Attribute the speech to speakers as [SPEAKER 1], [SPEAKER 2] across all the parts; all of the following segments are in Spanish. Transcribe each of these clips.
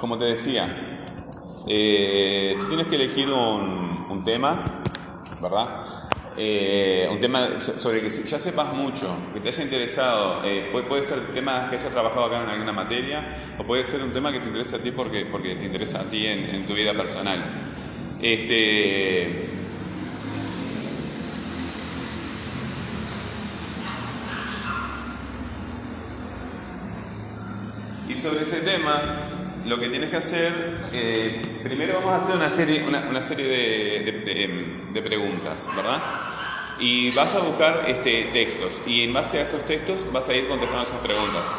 [SPEAKER 1] como te decía, eh, tú tienes que elegir un, tema, ¿verdad? Eh, un tema sobre que ya sepas mucho, que te haya interesado, eh, puede, ser tema que hayas trabajado acá en alguna materia, o puede ser un tema que te interesa a ti porque, porque te interesa a ti en, en tu vida personal. Este, y sobre ese tema, lo que tienes que hacer, eh, primero vamos a hacer una serie, una, una serie de, de, de, preguntas, ¿verdad? Y vas a buscar este, textos y en base a esos textos vas a ir contestando esas preguntas.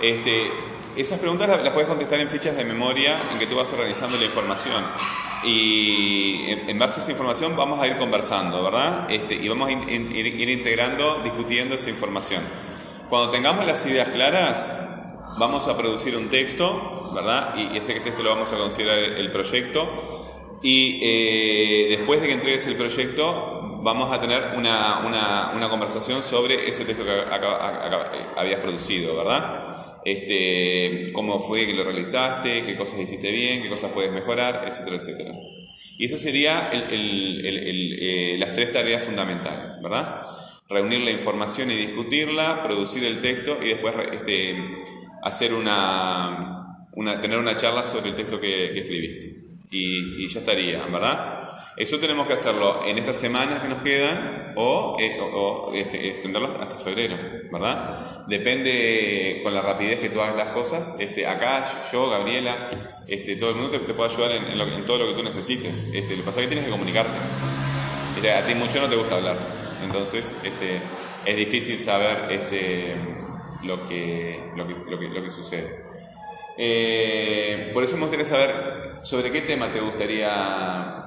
[SPEAKER 1] Este, esas preguntas las, las puedes contestar en fichas de memoria en que tú vas organizando la información. Y en, en base a esa información vamos a ir conversando, ¿verdad? Este, y vamos a ir, ir, ir integrando, discutiendo esa información. Cuando tengamos las ideas claras, vamos a producir un texto, Y ese texto lo vamos a considerar el proyecto. Y eh, después de que entregues el proyecto, vamos a tener una, una, conversación sobre ese texto que acá, habías producido, ¿verdad? Este, cómo fue que lo realizaste, qué cosas hiciste bien, qué cosas puedes mejorar, etcétera, etcétera. Y esas serían eh, las tres tareas fundamentales, ¿verdad? Reunir la información y discutirla, producir el texto y después este, hacer una, una, tener una charla sobre el texto que, que escribiste. Y, y, ya estaría, ¿verdad? Eso tenemos que hacerlo en estas semanas que nos quedan o, eh, o, o este, extenderlo hasta febrero, ¿verdad? Depende con la rapidez que tú hagas las cosas. Este, acá yo, Gabriela, este, todo el mundo te, te puede ayudar en, en, lo, en, todo lo que tú necesites. Este, lo que pasa es que tienes que comunicarte. Este, a ti mucho no te gusta hablar. Entonces, este, es difícil saber este, lo que, lo que, lo que, lo que sucede. Eh, por eso me gustaría saber sobre qué tema te gustaría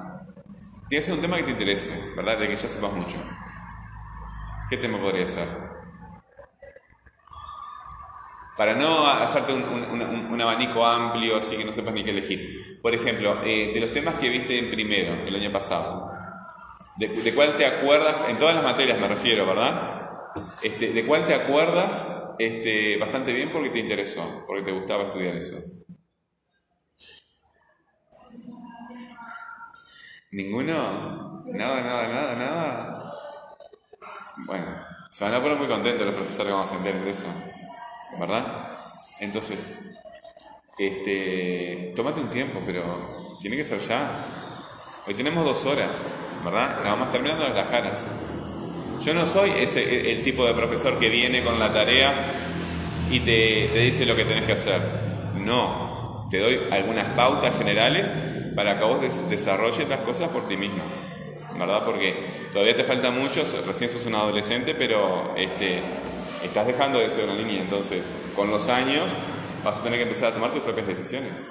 [SPEAKER 1] tiene que ser un tema que te interese, ¿verdad? De que ya sepas mucho. ¿Qué tema podría ser? Para no hacerte un, un, un, un, abanico amplio, así que no sepas ni qué elegir. Por ejemplo, eh, de los temas que viste en primero, el año pasado, ¿de, de cuál te acuerdas? En todas las materias me refiero, ¿verdad? Este, ¿De cuál te acuerdas este, bastante bien porque te interesó, porque te gustaba estudiar eso? ¿Ninguno? ¿Nada, nada, nada, nada? Bueno, se van a poner muy contentos los profesores que vamos a entender de eso, ¿verdad? Entonces, este, tómate un tiempo, pero tiene que ser ya. Hoy tenemos dos horas, ¿verdad? La vamos terminando las caras. Yo no soy ese el tipo de profesor que viene con la tarea y te, te dice lo que tenés que hacer. No, te doy algunas pautas generales para que vos des desarrolles las cosas por ti mismo, ¿verdad? Porque todavía te falta mucho, recién sos un adolescente, pero este, estás dejando de ser una niña, entonces con los años vas a tener que empezar a tomar tus propias decisiones.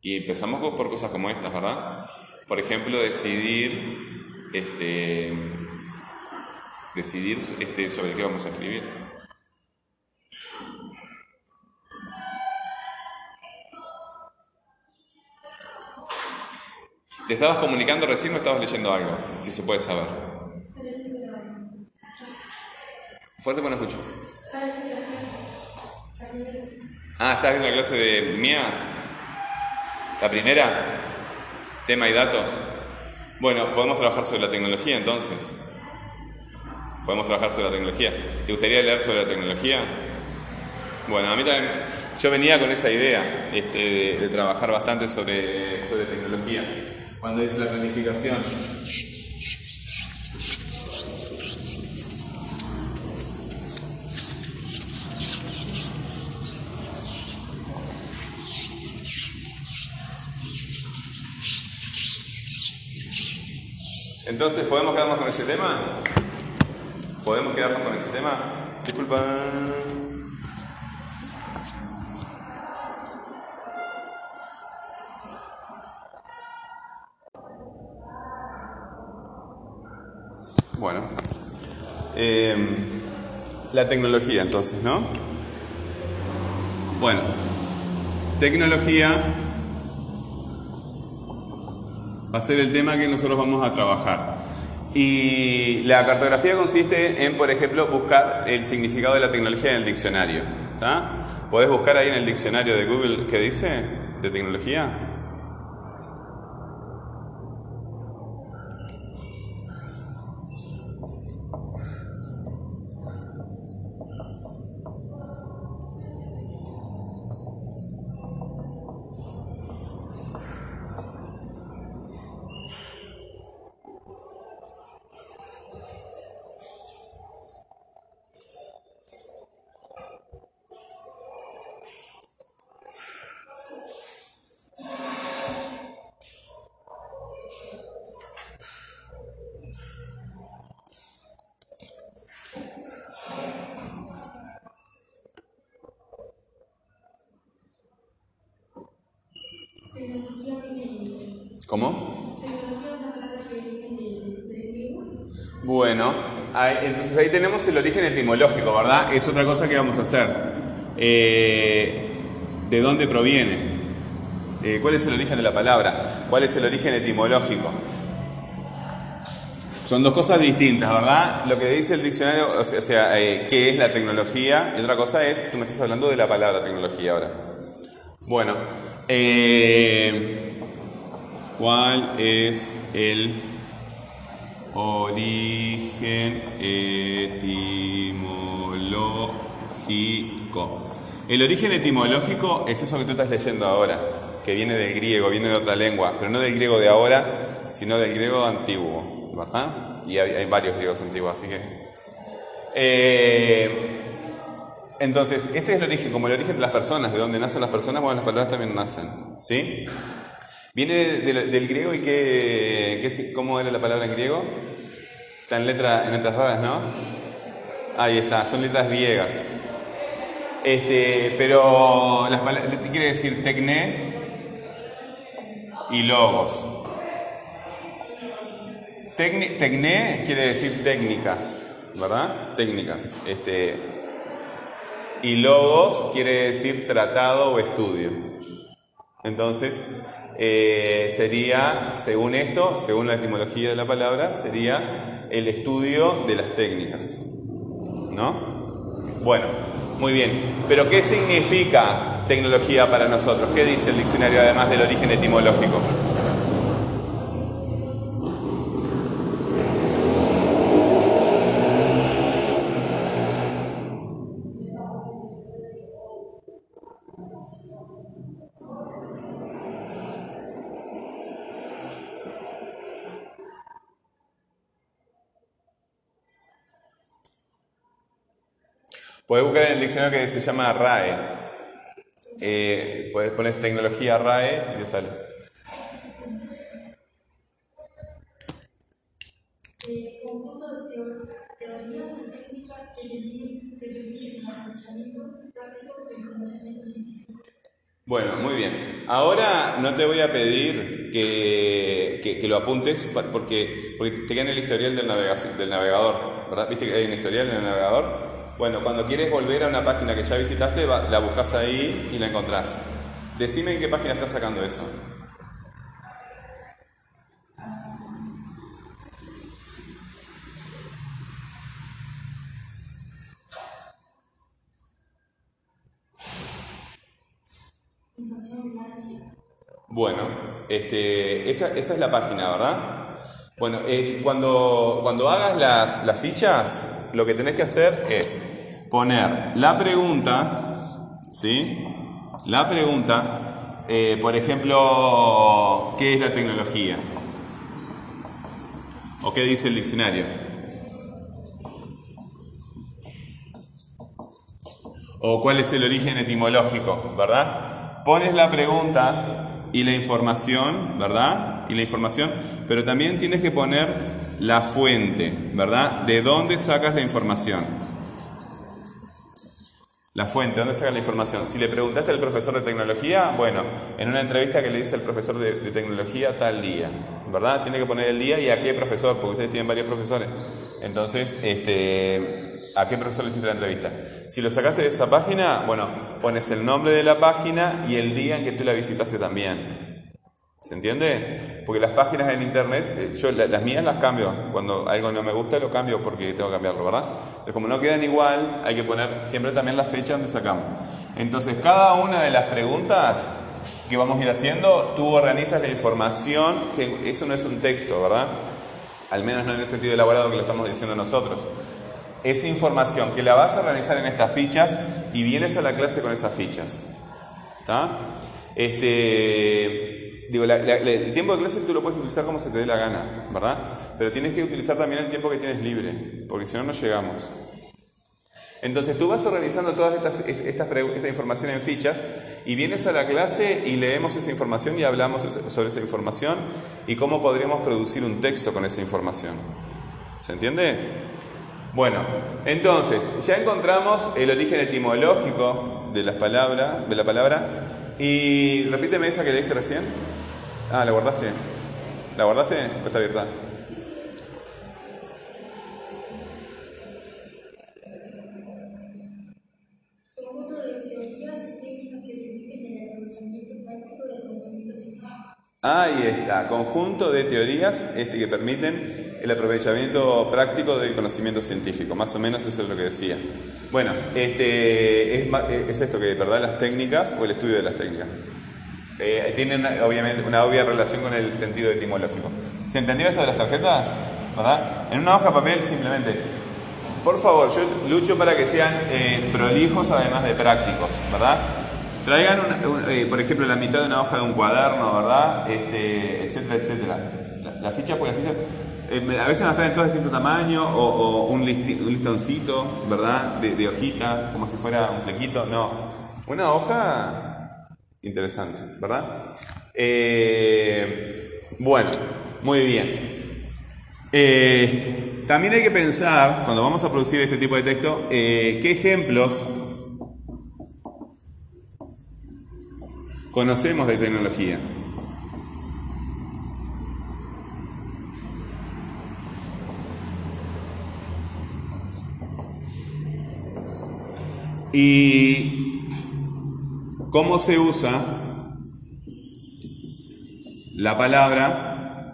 [SPEAKER 1] Y empezamos por cosas como estas, ¿verdad? Por ejemplo, decidir, este, decidir este, sobre qué vamos a escribir. ¿Te estabas comunicando recién o estabas leyendo algo? Si se puede saber. Fuerte, bueno, escucho. Ah, ¿estás viendo la clase de mía? ¿La primera? ¿Tema y datos? Bueno, podemos trabajar sobre la tecnología entonces. Podemos trabajar sobre la tecnología. ¿Te gustaría leer sobre la tecnología? Bueno, a mí también, yo venía con esa idea este, de, de, trabajar bastante sobre, sobre tecnología cuando es la planificación. Entonces, ¿podemos quedarnos con ese tema? ¿Podemos quedarnos con ese tema? Disculpa. Bueno, eh, la tecnología entonces, ¿no? Bueno, tecnología va a ser el tema que nosotros vamos a trabajar. Y la cartografía consiste en, por ejemplo, buscar el significado de la tecnología en el diccionario. ¿Podés buscar ahí en el diccionario de Google qué dice de tecnología? ¿Cómo? Bueno, entonces ahí tenemos el origen etimológico, ¿verdad? Es otra cosa que vamos a hacer. Eh, ¿De dónde proviene? Eh, ¿Cuál es el origen de la palabra? ¿Cuál es el origen etimológico? Son dos cosas distintas, ¿verdad? Lo que dice el diccionario, o sea, eh, qué es la tecnología, y otra cosa es, tú me estás hablando de la palabra tecnología ahora. Bueno, ¿cuál es el origen etimológico? El origen etimológico es eso que tú estás leyendo ahora, que viene del griego, viene de otra lengua, pero no del griego de ahora, sino del griego antiguo. ¿verdad? Y hay, varios griegos antiguos, así que... Eh, entonces, este es el origen, como el origen de las personas, de dónde nacen las personas, bueno, las palabras también nacen, ¿sí? Viene del, griego y qué, ¿cómo era la palabra en griego? Está en, letra, en letras raras, ¿no? Ahí está, son letras griegas. Este, pero las quiere decir tecné y logos. Tecné quiere decir técnicas, ¿verdad? Técnicas. Este, y logos quiere decir tratado o estudio. Entonces, eh, sería, según esto, según la etimología de la palabra, sería el estudio de las técnicas. ¿No? Bueno, muy bien. Pero ¿qué significa tecnología para nosotros? ¿Qué dice el diccionario además del origen etimológico? Puedes buscar en el diccionario que se llama RAE. Eh, puedes poner tecnología RAE y te sale. Bueno, muy bien. Ahora no te voy a pedir que, lo apuntes porque, porque te queda en el historial del, del navegador, ¿verdad? ¿Viste que hay un historial en el navegador? Bueno, cuando quieres volver a una página que ya visitaste, la buscas ahí y la encontrás. Decime en qué página estás sacando eso. Bueno, este, esa, es la página, ¿verdad? Bueno, eh, cuando, cuando hagas las, las fichas, lo que tenés que hacer es poner la pregunta, ¿sí? La pregunta, eh, por ejemplo, ¿qué es la tecnología? ¿O qué dice el diccionario? ¿O cuál es el origen etimológico? ¿Verdad? Pones la pregunta y la información, ¿verdad? Y la información, pero también tienes que poner la fuente, ¿verdad? ¿De dónde sacas la información? La fuente, ¿dónde sacas la información? Si le preguntaste al profesor de tecnología, bueno, en una entrevista que le dice al profesor de, tecnología tal día, ¿verdad? Tiene que poner el día y a qué profesor, porque ustedes tienen varios profesores. Entonces, este, ¿a qué profesor le hiciste la entrevista? Si lo sacaste de esa página, bueno, pones el nombre de la página y el día en que tú la visitaste también. ¿Se entiende? Porque las páginas en internet, eh, yo las mías las cambio. Cuando algo no me gusta lo cambio porque tengo que cambiarlo, ¿verdad? Entonces, como no quedan igual, hay que poner siempre también la fecha donde sacamos. Entonces, cada una de las preguntas que vamos a ir haciendo, tú organizas la información, que eso no es un texto, ¿verdad? Al menos no en el sentido elaborado que lo estamos diciendo nosotros. Es información que la vas a organizar en estas fichas y vienes a la clase con esas fichas. ¿Está? Este, digo, el tiempo de clase tú lo puedes utilizar como se te dé la gana, ¿verdad? Pero tienes que utilizar también el tiempo que tienes libre, porque si no, no llegamos. Entonces tú vas organizando toda esta, esta, información en fichas y vienes a la clase y leemos esa información y hablamos sobre esa información y cómo podríamos producir un texto con esa información. ¿Se entiende? Bueno, entonces ya encontramos el origen etimológico de las palabras, de la palabra y repíteme esa que leíste recién. Ah, ¿la guardaste? ¿La guardaste o está abierta? Ahí está, conjunto de teorías este, que permiten el aprovechamiento práctico del conocimiento científico, más o menos eso es lo que decía. Bueno, este, es, esto que, ¿verdad? Las técnicas o el estudio de las técnicas. Eh, tienen obviamente una obvia relación con el sentido etimológico. ¿Se entendió esto de las tarjetas? ¿Verdad? En una hoja de papel simplemente. Por favor, yo lucho para que sean eh, prolijos además de prácticos, ¿verdad? Traigan, eh, por ejemplo, la mitad de una hoja de un cuaderno, ¿verdad? Este, etcétera, etcétera. La, ficha, pues la ficha, eh, a veces nos traen todos de distinto tamaño o, un, listoncito, ¿verdad? De, hojita, como si fuera un flequito. No, una hoja interesante, ¿verdad? Eh, bueno, muy bien. también hay que pensar, cuando vamos a producir este tipo de texto, qué ejemplos conocemos de tecnología. Y cómo se usa la palabra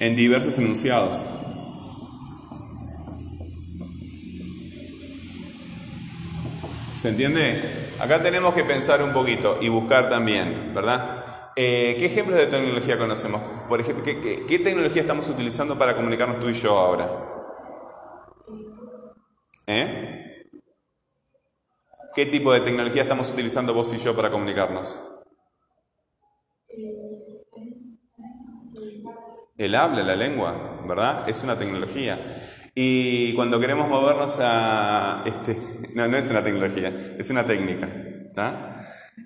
[SPEAKER 1] en diversos enunciados. ¿Se entiende? Acá tenemos que pensar un poquito y buscar también, ¿verdad? Eh, ¿Qué ejemplos de tecnología conocemos? Por ejemplo, ¿qué, tecnología estamos utilizando para comunicarnos tú y yo ahora? ¿Eh? ¿Qué tipo de tecnología estamos utilizando vos y yo para comunicarnos? El habla, la lengua, ¿verdad? Es una tecnología. Y cuando queremos movernos a... Este, no, no es una tecnología, es una técnica.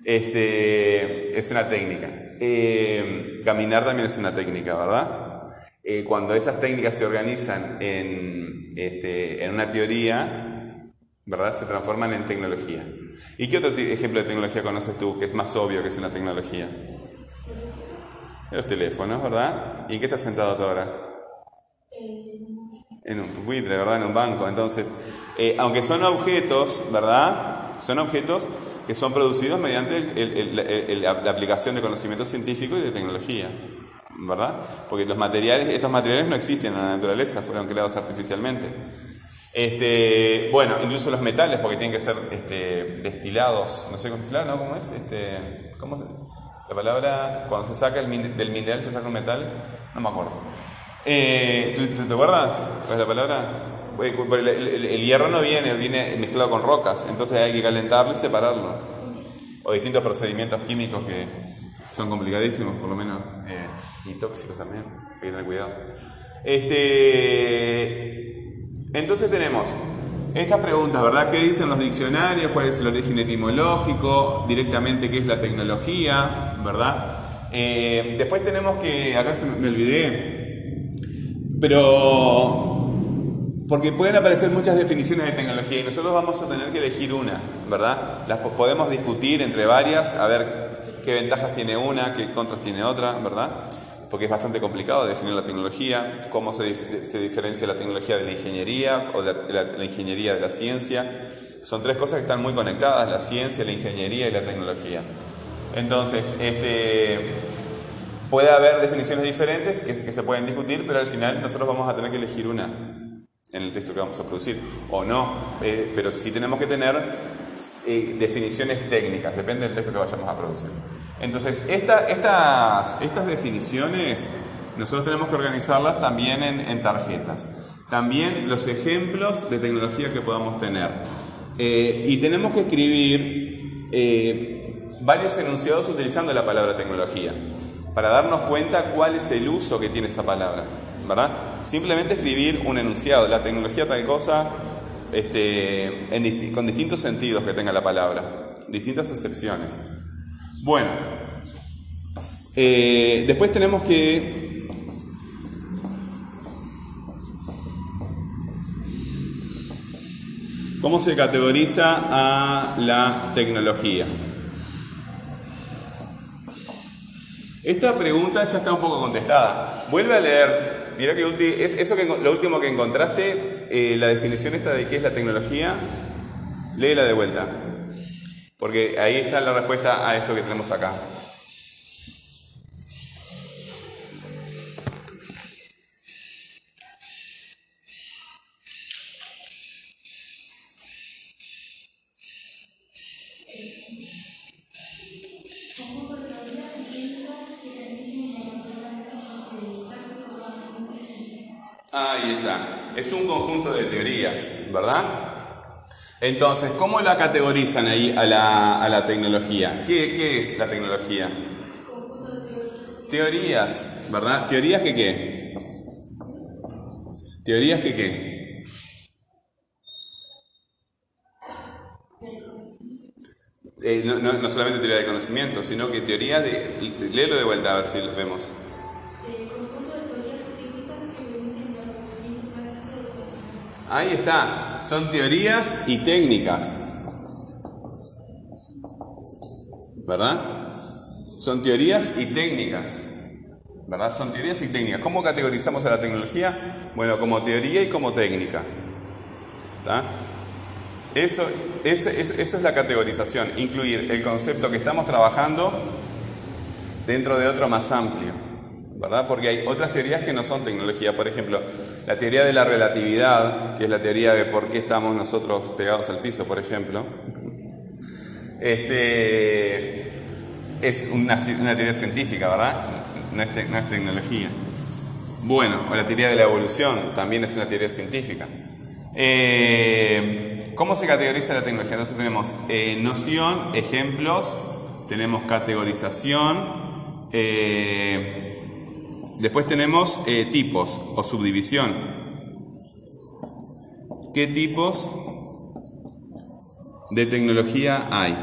[SPEAKER 1] Este, es una técnica. Eh, caminar también es una técnica, ¿verdad? Eh, cuando esas técnicas se organizan en, este, en una teoría, ¿verdad? Se transforman en tecnología. ¿Y qué otro ejemplo de tecnología conoces tú que es más obvio que es una tecnología? Los teléfonos, ¿verdad? ¿Y en qué estás sentado tú ahora? en un pupitre, ¿verdad? En un banco. Entonces, eh, aunque son objetos, ¿verdad? Son objetos que son producidos mediante la aplicación de conocimiento científico y de tecnología, ¿verdad? Porque los materiales, estos materiales no existen en la naturaleza, fueron creados artificialmente. Este, bueno, incluso los metales, porque tienen que ser este, destilados, no sé cómo destilar, ¿no? ¿Cómo es? Este, ¿cómo se, la palabra, cuando se saca el, del mineral se saca un metal, no me acuerdo. Eh, ¿tú, te acuerdas? ¿Cuál es la palabra? El, hierro no viene, viene mezclado con rocas, entonces hay que calentarlo y separarlo. O distintos procedimientos químicos que son complicadísimos, por lo menos, eh, y tóxicos también, hay que tener cuidado. Este, entonces tenemos estas preguntas, ¿verdad? ¿Qué dicen los diccionarios? ¿Cuál es el origen etimológico? Directamente, ¿qué es la tecnología? ¿Verdad? Eh, después tenemos que, acá se me olvidé, pero, porque pueden aparecer muchas definiciones de tecnología y nosotros vamos a tener que elegir una, ¿verdad? Las podemos discutir entre varias, a ver qué ventajas tiene una, qué contras tiene otra, ¿verdad? Porque es bastante complicado definir la tecnología, cómo se, diferencia la tecnología de la ingeniería o la, la ingeniería de la ciencia. Son tres cosas que están muy conectadas, la ciencia, la ingeniería y la tecnología. Entonces, este, Puede haber definiciones diferentes que, se pueden discutir, pero al final nosotros vamos a tener que elegir una en el texto que vamos a producir, o no, eh, pero sí tenemos que tener eh, definiciones técnicas, depende del texto que vayamos a producir. Entonces, estas, estas definiciones nosotros tenemos que organizarlas también en, tarjetas. También los ejemplos de tecnología que podamos tener. Eh, y tenemos que escribir eh, varios enunciados utilizando la palabra tecnología, para darnos cuenta cuál es el uso que tiene esa palabra. ¿verdad? Simplemente escribir un enunciado, la tecnología tal cosa, este, con distintos sentidos que tenga la palabra, distintas excepciones. Bueno, eh, después tenemos que ¿Cómo se categoriza a la tecnología? Esta pregunta ya está un poco contestada. Vuelve a leer Mira que eso que lo último que encontraste, eh, la definición esta de qué es la tecnología, léela de vuelta. Porque ahí está la respuesta a esto que tenemos acá. Entonces, ¿cómo la categorizan ahí a la, tecnología? ¿Qué, es la tecnología? Teorías, ¿verdad? ¿Teorías que qué? ¿Teorías que qué? Eh, no, no, solamente teoría de conocimiento, sino que teoría de... Léelo de vuelta a ver si lo vemos. Ahí está, son teorías y técnicas. ¿Verdad? Son teorías y técnicas. ¿Verdad? Son teorías y técnicas. ¿Cómo categorizamos a la tecnología? Bueno, como teoría y como técnica. Eso, eso, eso, eso es la categorización, incluir el concepto que estamos trabajando dentro de otro más amplio. ¿Verdad? Porque hay otras teorías que no son tecnología. Por ejemplo, la teoría de la relatividad, que es la teoría de por qué estamos nosotros pegados al piso, por ejemplo. Este, es una, teoría científica, ¿verdad? No es, tecnología. Bueno, la teoría de la evolución también es una teoría científica. Eh, ¿Cómo se categoriza la tecnología? Entonces tenemos eh, noción, ejemplos, tenemos categorización, eh, Después tenemos eh, tipos o subdivisión. ¿Qué tipos de tecnología hay?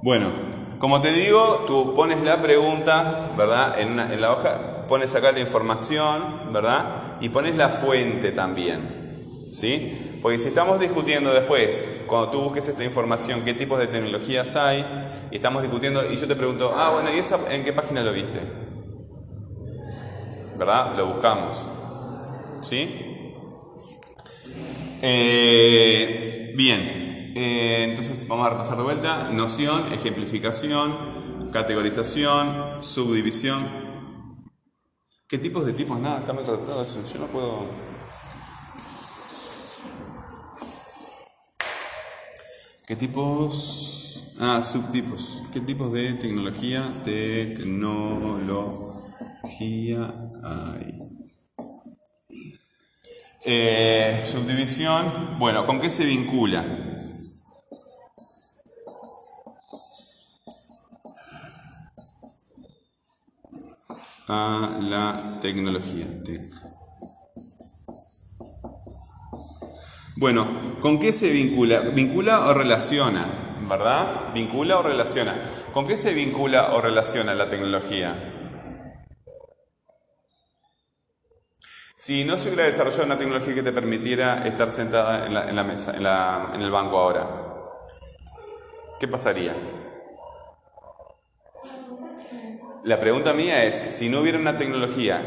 [SPEAKER 1] Bueno, como te digo, tú pones la pregunta, ¿verdad? En, en la hoja, pones acá la información, ¿verdad? Y pones la fuente también, ¿sí? Porque si estamos discutiendo después, cuando tú busques esta información, qué tipos de tecnologías hay, y estamos discutiendo, y yo te pregunto, ah, bueno, ¿y esa en qué página lo viste? ¿Verdad? Lo buscamos. ¿Sí? Eh, bien, eh, entonces vamos a repasar de vuelta. Noción, ejemplificación, categorización, subdivisión. ¿Qué tipos de tipos? Nada, está mal tratado eso. Yo no puedo... ¿Qué tipos? Ah, subtipos. ¿Qué tipos de tecnología? Tecnología hay. Eh, subdivisión. Bueno, ¿con qué se vincula? A la tecnología. Bueno, ¿con qué se vincula? Vincula o relaciona, ¿verdad? Vincula o relaciona. ¿Con qué se vincula o relaciona la tecnología? Si no se hubiera desarrollado una tecnología que te permitiera estar sentada en la, mesa, en, el banco ahora, ¿qué pasaría? La pregunta mía es, si no hubiera una tecnología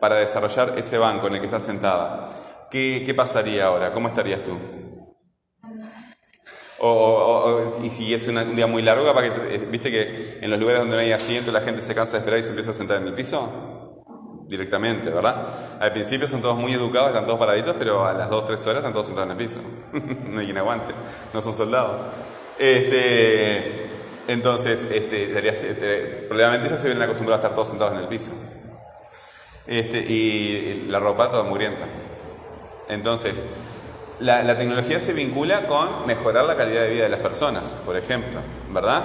[SPEAKER 1] para desarrollar ese banco en el que estás sentada, ¿Qué, pasaría ahora? ¿Cómo estarías tú? O, y si es un día muy largo, para que, eh, viste que en los lugares donde no hay asiento la gente se cansa de esperar y se empieza a sentar en el piso directamente, ¿verdad? Al principio son todos muy educados, están todos paraditos, pero a las 2, 3 horas están todos sentados en el piso. no hay quien aguante, no son soldados. Este, entonces, este, probablemente ya se vienen acostumbrados a estar todos sentados en el piso. Este, y la ropa toda mugrienta. Entonces, la, tecnología se vincula con mejorar la calidad de vida de las personas, por ejemplo, ¿verdad?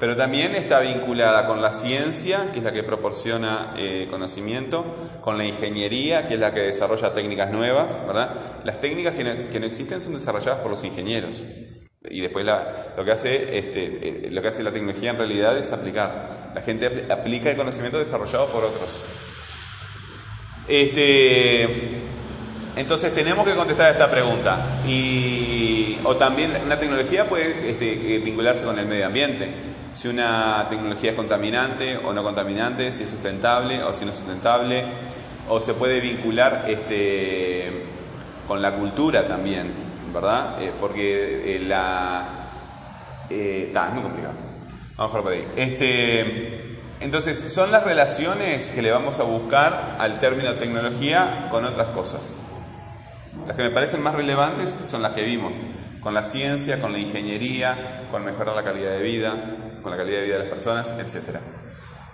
[SPEAKER 1] Pero también está vinculada con la ciencia, que es la que proporciona eh, conocimiento, con la ingeniería, que es la que desarrolla técnicas nuevas, ¿verdad? Las técnicas que no, existen son desarrolladas por los ingenieros. Y después lo, que hace, este, eh, lo que hace la tecnología en realidad es aplicar. La gente aplica el conocimiento desarrollado por otros. Este, entonces tenemos que contestar esta pregunta. Y, o también una tecnología puede este, eh, vincularse con el medio ambiente. Si una tecnología es contaminante o no contaminante, si es sustentable o si no es sustentable. O se puede vincular este, con la cultura también, ¿verdad? Eh, porque eh, la... Está, es muy complicado. Vamos a por ahí. Este, entonces, son las relaciones que le vamos a buscar al término tecnología con otras cosas. Las que me parecen más relevantes son las que vimos, con la ciencia, con la ingeniería, con mejorar la calidad de vida, con la calidad de vida de las personas, etc.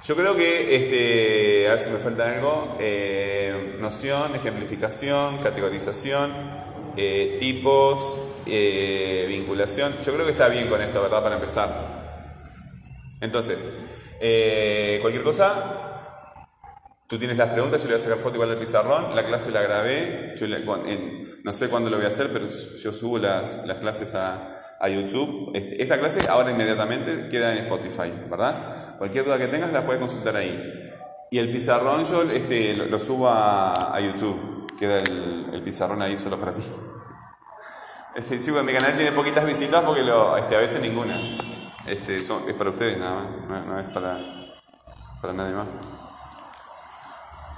[SPEAKER 1] Yo creo que, este, a ver si me falta algo, eh, noción, ejemplificación, categorización, eh, tipos, eh, vinculación, yo creo que está bien con esto, ¿verdad? Para empezar. Entonces, cualquier cosa, Tú tienes las preguntas, yo le voy a sacar foto igual al pizarrón, la clase la grabé, no sé cuándo lo voy a hacer, pero yo subo las, clases a, YouTube. Este, esta clase ahora inmediatamente queda en Spotify, ¿verdad? Cualquier duda que tengas la puedes consultar ahí. Y el pizarrón yo este, lo, subo a, YouTube, queda el, pizarrón ahí solo para ti. Este, sí, mi canal tiene poquitas visitas porque lo, este, a veces ninguna. Este, es para ustedes nada más, no, es para, para nadie más.